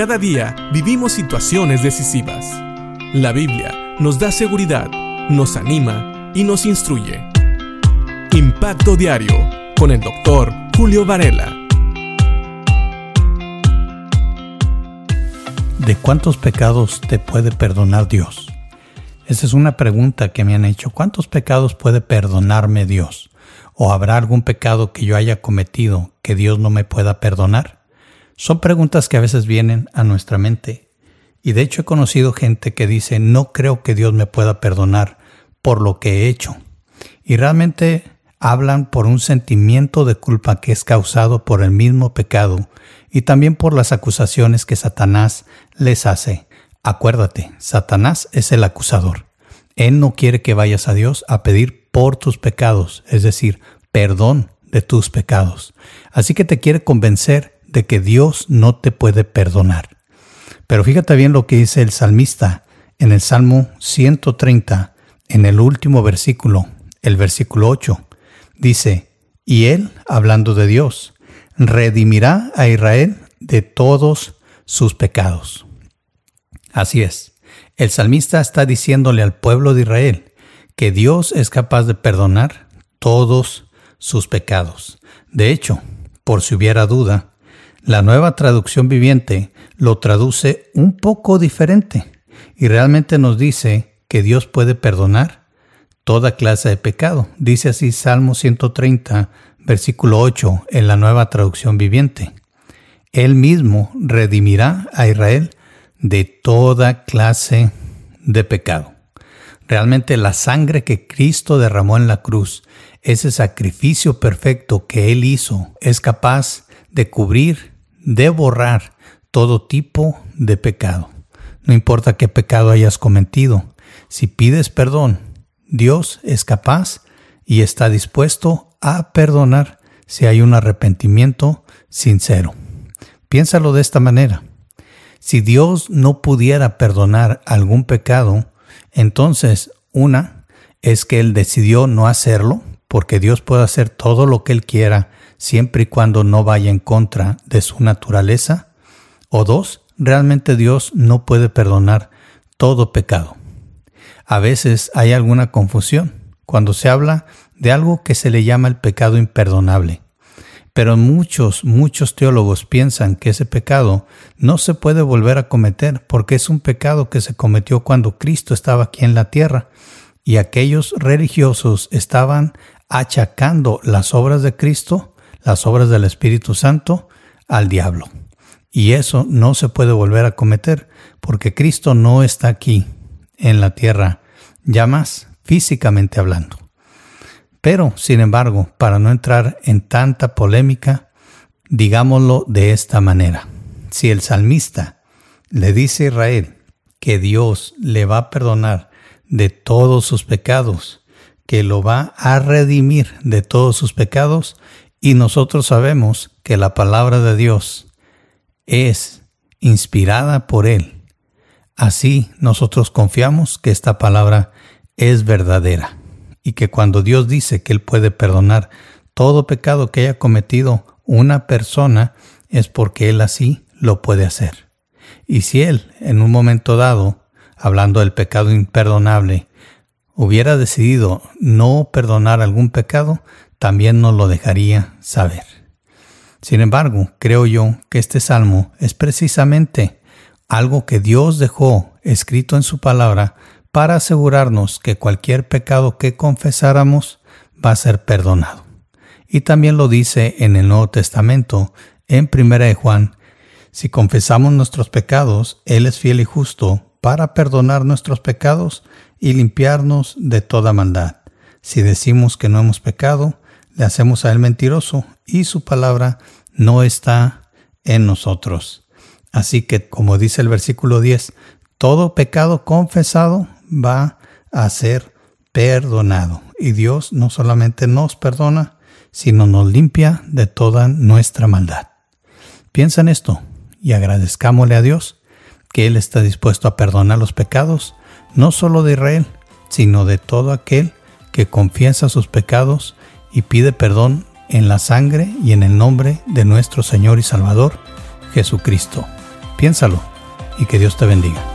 Cada día vivimos situaciones decisivas. La Biblia nos da seguridad, nos anima y nos instruye. Impacto Diario con el doctor Julio Varela. ¿De cuántos pecados te puede perdonar Dios? Esa es una pregunta que me han hecho. ¿Cuántos pecados puede perdonarme Dios? ¿O habrá algún pecado que yo haya cometido que Dios no me pueda perdonar? Son preguntas que a veces vienen a nuestra mente. Y de hecho he conocido gente que dice, no creo que Dios me pueda perdonar por lo que he hecho. Y realmente hablan por un sentimiento de culpa que es causado por el mismo pecado y también por las acusaciones que Satanás les hace Acuérdate, Satanás es el acusador. Él no quiere que vayas a Dios a pedir por tus pecados, es decir, perdón de tus pecados. Así que te quiere convencer de que Dios no te puede perdonar. Pero fíjate bien lo que dice el salmista en el Salmo 130, en el último versículo, el versículo 8. Dice, y él, hablando de Dios, redimirá a Israel de todos sus pecados. Así es. El salmista está diciéndole al pueblo de Israel que Dios es capaz de perdonar todos sus pecados. De hecho, por si hubiera duda, la nueva traducción viviente lo traduce un poco diferente y realmente nos dice que Dios puede perdonar toda clase de pecado. Dice así Salmo 130, versículo 8 en la nueva traducción viviente. Él mismo redimirá a Israel de toda clase de pecado. Realmente la sangre que Cristo derramó en la cruz, ese sacrificio perfecto que Él hizo, es capaz de cubrir, de borrar todo tipo de pecado. No importa qué pecado hayas cometido, si pides perdón, Dios es capaz y está dispuesto a perdonar si hay un arrepentimiento sincero. Piénsalo de esta manera. Si Dios no pudiera perdonar algún pecado, entonces una es que Él decidió no hacerlo, porque Dios puede hacer todo lo que Él quiera siempre y cuando no vaya en contra de su naturaleza. O dos, realmente Dios no puede perdonar todo pecado. A veces hay alguna confusión cuando se habla de algo que se le llama el pecado imperdonable. Pero muchos, muchos teólogos piensan que ese pecado no se puede volver a cometer porque es un pecado que se cometió cuando Cristo estaba aquí en la tierra y aquellos religiosos estaban achacando las obras de Cristo, las obras del Espíritu Santo, al diablo. Y eso no se puede volver a cometer porque Cristo no está aquí en la tierra, ya más físicamente hablando. Pero, sin embargo, para no entrar en tanta polémica, digámoslo de esta manera. Si el salmista le dice a Israel que Dios le va a perdonar de todos sus pecados, que lo va a redimir de todos sus pecados, y nosotros sabemos que la palabra de Dios es inspirada por Él. Así nosotros confiamos que esta palabra es verdadera y que cuando Dios dice que Él puede perdonar todo pecado que haya cometido una persona, es porque Él así lo puede hacer. Y si Él, en un momento dado, hablando del pecado imperdonable, hubiera decidido no perdonar algún pecado, también nos lo dejaría saber. Sin embargo, creo yo que este salmo es precisamente algo que Dios dejó escrito en su palabra para asegurarnos que cualquier pecado que confesáramos va a ser perdonado. Y también lo dice en el Nuevo Testamento, en 1 de Juan, si confesamos nuestros pecados, Él es fiel y justo para perdonar nuestros pecados y limpiarnos de toda maldad. Si decimos que no hemos pecado, le hacemos a Él mentiroso y su palabra no está en nosotros. Así que, como dice el versículo 10, todo pecado confesado va a ser perdonado. Y Dios no solamente nos perdona, sino nos limpia de toda nuestra maldad. Piensa en esto y agradezcámosle a Dios que Él está dispuesto a perdonar los pecados, no solo de Israel, sino de todo aquel que confiesa sus pecados y pide perdón en la sangre y en el nombre de nuestro Señor y Salvador, Jesucristo. Piénsalo y que Dios te bendiga.